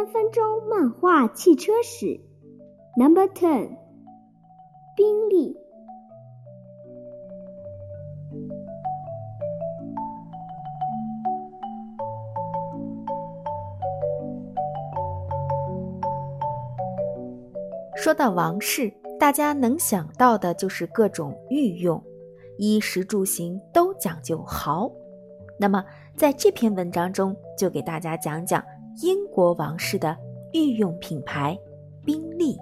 三分钟漫画汽车史，Number Ten，宾利。说到王室，大家能想到的就是各种御用，衣食住行都讲究豪。那么，在这篇文章中，就给大家讲讲英国王室的御用品牌——宾利。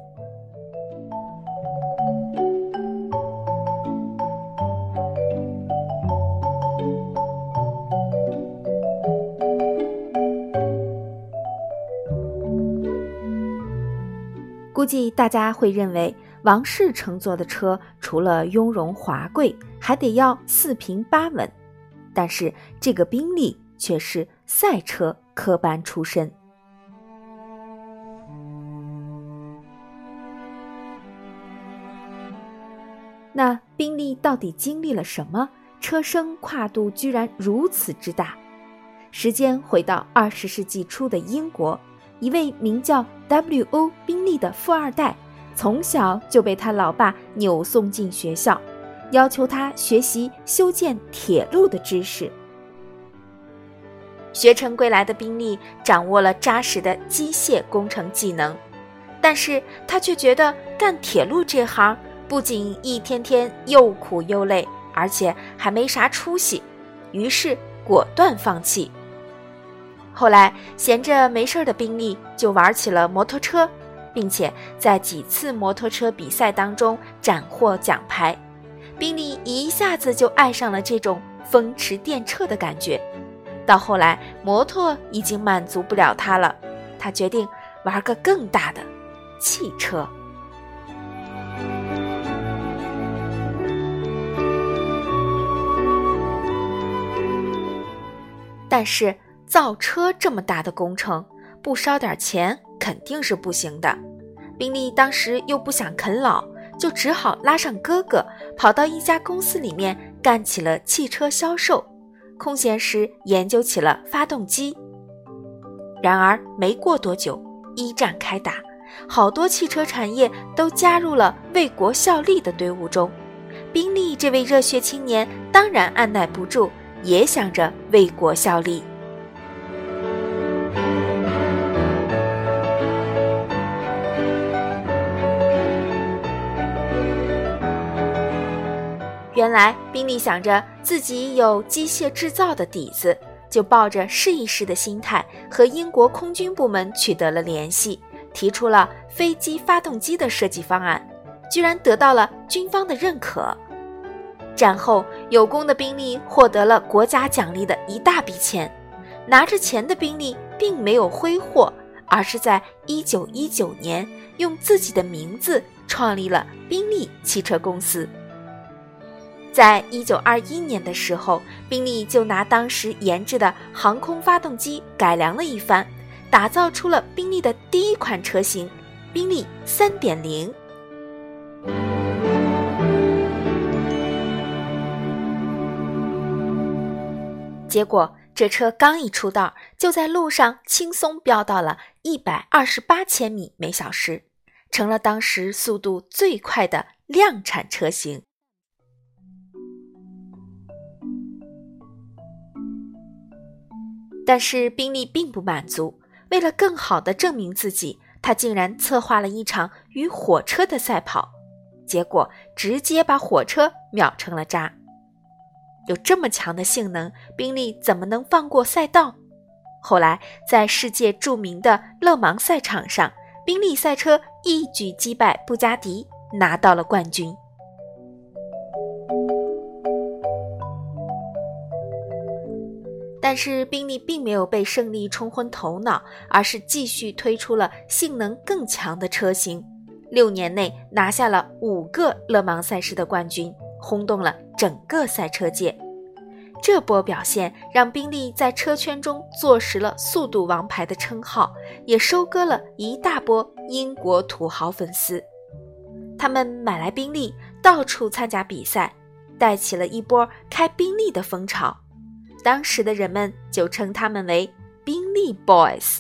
估计大家会认为，王室乘坐的车除了雍容华贵，还得要四平八稳。但是这个宾利却是赛车科班出身。那宾利到底经历了什么？车身跨度居然如此之大。时间回到二十世纪初的英国。一位名叫 W.O. 宾利的富二代，从小就被他老爸扭送进学校，要求他学习修建铁路的知识。学成归来的宾利掌握了扎实的机械工程技能，但是他却觉得干铁路这行不仅一天天又苦又累，而且还没啥出息，于是果断放弃。后来闲着没事儿的宾利就玩起了摩托车，并且在几次摩托车比赛当中斩获奖牌。宾利一下子就爱上了这种风驰电掣的感觉。到后来，摩托已经满足不了他了，他决定玩个更大的汽车。但是。造车这么大的工程，不烧点钱肯定是不行的。宾利当时又不想啃老，就只好拉上哥哥，跑到一家公司里面干起了汽车销售，空闲时研究起了发动机。然而没过多久，一战开打，好多汽车产业都加入了为国效力的队伍中。宾利这位热血青年当然按耐不住，也想着为国效力。原来宾利想着自己有机械制造的底子，就抱着试一试的心态和英国空军部门取得了联系，提出了飞机发动机的设计方案，居然得到了军方的认可。战后有功的宾利获得了国家奖励的一大笔钱，拿着钱的宾利并没有挥霍，而是在1919年用自己的名字创立了宾利汽车公司。在一九二一年的时候，宾利就拿当时研制的航空发动机改良了一番，打造出了宾利的第一款车型——宾利三点零。结果，这车刚一出道，就在路上轻松飙到了一百二十八千米每小时，成了当时速度最快的量产车型。但是宾利并不满足，为了更好地证明自己，他竟然策划了一场与火车的赛跑，结果直接把火车秒成了渣。有这么强的性能，宾利怎么能放过赛道？后来在世界著名的勒芒赛场上，宾利赛车一举击败布加迪，拿到了冠军。但是宾利并没有被胜利冲昏头脑，而是继续推出了性能更强的车型。六年内拿下了五个勒芒赛事的冠军，轰动了整个赛车界。这波表现让宾利在车圈中坐实了“速度王牌”的称号，也收割了一大波英国土豪粉丝。他们买来宾利，到处参加比赛，带起了一波开宾利的风潮。当时的人们就称他们为宾利 boys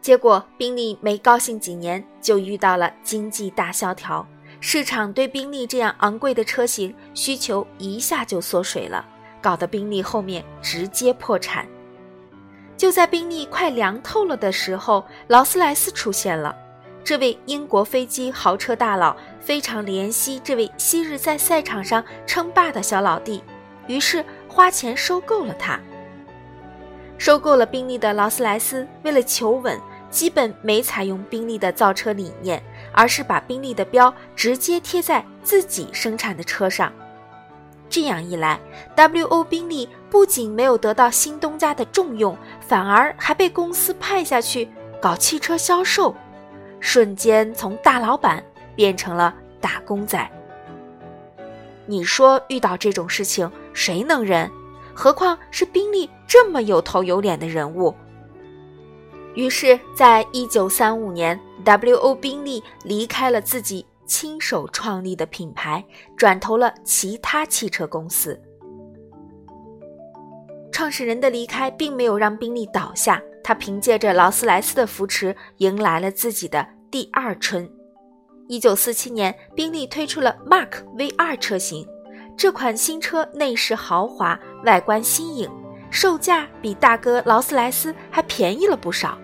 结果宾利没高兴几年就遇到了经济大萧条市场对宾利这样昂贵的车型需求一下就缩水了搞得宾利后面直接破产。就在宾利快凉透了的时候，劳斯莱斯出现了。这位英国飞机豪车大佬非常怜惜这位昔日在赛场上称霸的小老弟，于是花钱收购了他。收购了宾利的劳斯莱斯，为了求稳，基本没采用宾利的造车理念，而是把宾利的标直接贴在自己生产的车上。这样一来，W.O. 宾利不仅没有得到新东家的重用，反而还被公司派下去搞汽车销售。瞬间从大老板变成了打工仔。你说遇到这种事情谁能忍？何况是宾利这么有头有脸的人物。于是，在一九三五年，W.O. 宾利离开了自己亲手创立的品牌，转投了其他汽车公司。创始人的离开并没有让宾利倒下，他凭借着劳斯莱斯的扶持，迎来了自己的。第二春，一九四七年，宾利推出了 Mark V2 车型。这款新车内饰豪华，外观新颖，售价比大哥劳斯莱斯还便宜了不少。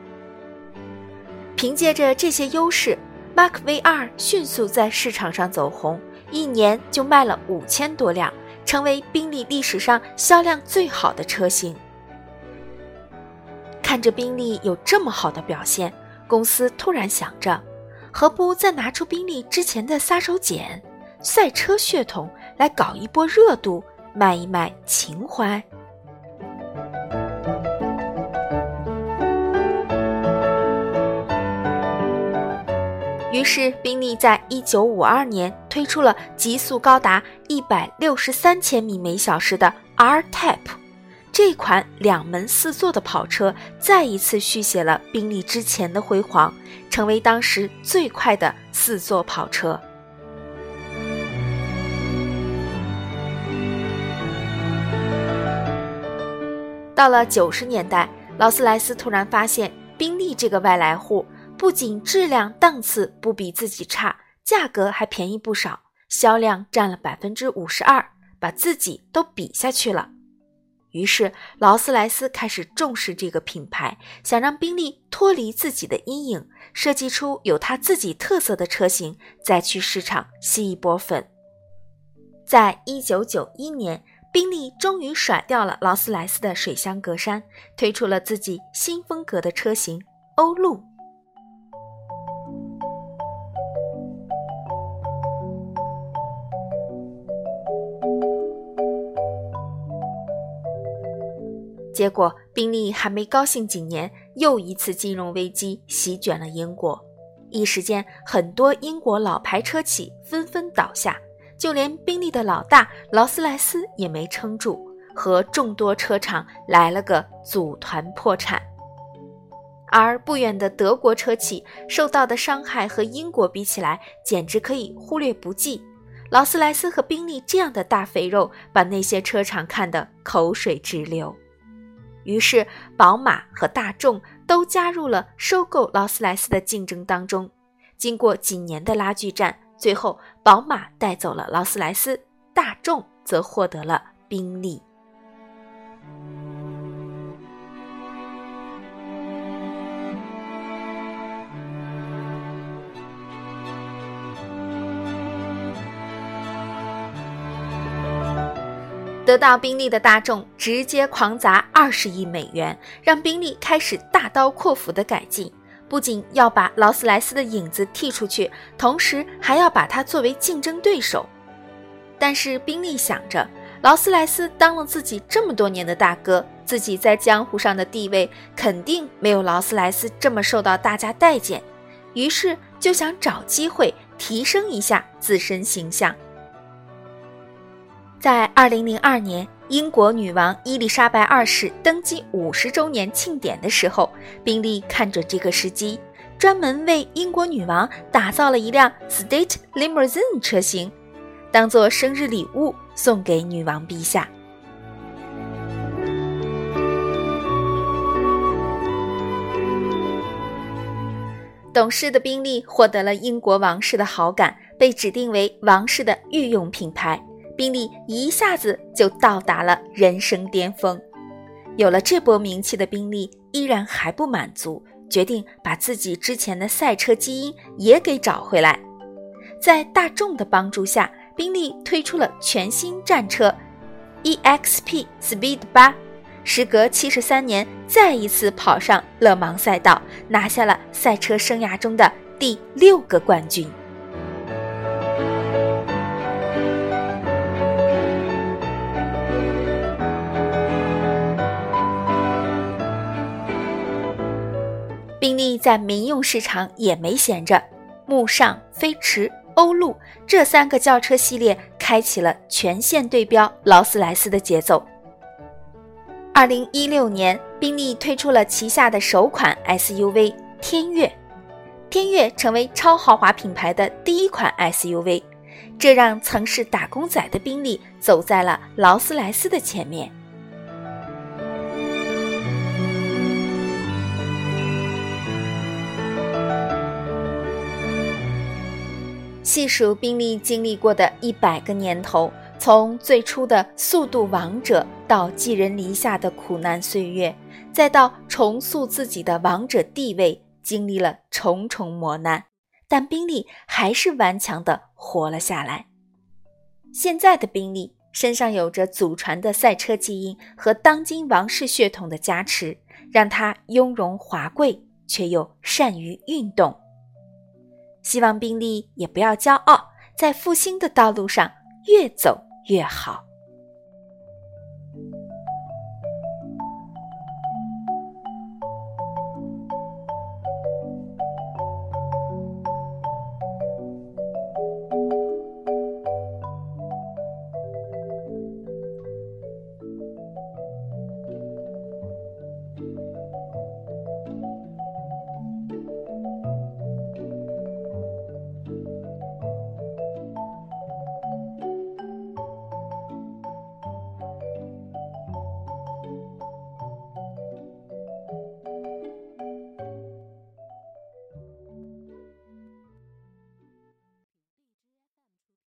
凭借着这些优势，Mark V2 迅速在市场上走红，一年就卖了五千多辆，成为宾利历史上销量最好的车型。看着宾利有这么好的表现。公司突然想着，何不再拿出宾利之前的杀手锏——赛车血统，来搞一波热度，卖一卖情怀？于是，宾利在一九五二年推出了极速高达一百六十三千米每小时的 R-Type。这款两门四座的跑车再一次续写了宾利之前的辉煌，成为当时最快的四座跑车。到了九十年代，劳斯莱斯突然发现，宾利这个外来户不仅质量档次不比自己差，价格还便宜不少，销量占了百分之五十二，把自己都比下去了。于是，劳斯莱斯开始重视这个品牌，想让宾利脱离自己的阴影，设计出有他自己特色的车型，再去市场吸一波粉。在一九九一年，宾利终于甩掉了劳斯莱斯的水箱格栅，推出了自己新风格的车型欧陆。结果，宾利还没高兴几年，又一次金融危机席卷了英国。一时间，很多英国老牌车企纷纷倒下，就连宾利的老大劳斯莱斯也没撑住，和众多车厂来了个组团破产。而不远的德国车企受到的伤害和英国比起来，简直可以忽略不计。劳斯莱斯和宾利这样的大肥肉，把那些车厂看得口水直流。于是，宝马和大众都加入了收购劳斯莱斯的竞争当中。经过几年的拉锯战，最后宝马带走了劳斯莱斯，大众则获得了宾利。得到宾利的大众直接狂砸二十亿美元，让宾利开始大刀阔斧的改进，不仅要把劳斯莱斯的影子剔出去，同时还要把它作为竞争对手。但是宾利想着，劳斯莱斯当了自己这么多年的大哥，自己在江湖上的地位肯定没有劳斯莱斯这么受到大家待见，于是就想找机会提升一下自身形象。在二零零二年，英国女王伊丽莎白二世登基五十周年庆典的时候，宾利看准这个时机，专门为英国女王打造了一辆 State Limousine 车型，当做生日礼物送给女王陛下。懂事的宾利获得了英国王室的好感，被指定为王室的御用品牌。宾利一下子就到达了人生巅峰。有了这波名气的宾利依然还不满足，决定把自己之前的赛车基因也给找回来。在大众的帮助下，宾利推出了全新战车 EXP Speed 八。时隔七十三年，再一次跑上勒芒赛道，拿下了赛车生涯中的第六个冠军。宾利在民用市场也没闲着，慕尚、飞驰、欧陆这三个轿车系列开启了全线对标劳斯莱斯的节奏。二零一六年，宾利推出了旗下的首款 SUV 天悦，天悦成为超豪华品牌的第一款 SUV，这让曾是打工仔的宾利走在了劳斯莱斯的前面。细数宾利经历过的一百个年头。从最初的速度王者到寄人篱下的苦难岁月，再到重塑自己的王者地位，经历了重重磨难，但宾利还是顽强地活了下来。现在的宾利身上有着祖传的赛车基因和当今王室血统的加持，让他雍容华贵却又善于运动。希望宾利也不要骄傲，在复兴的道路上越走。越好。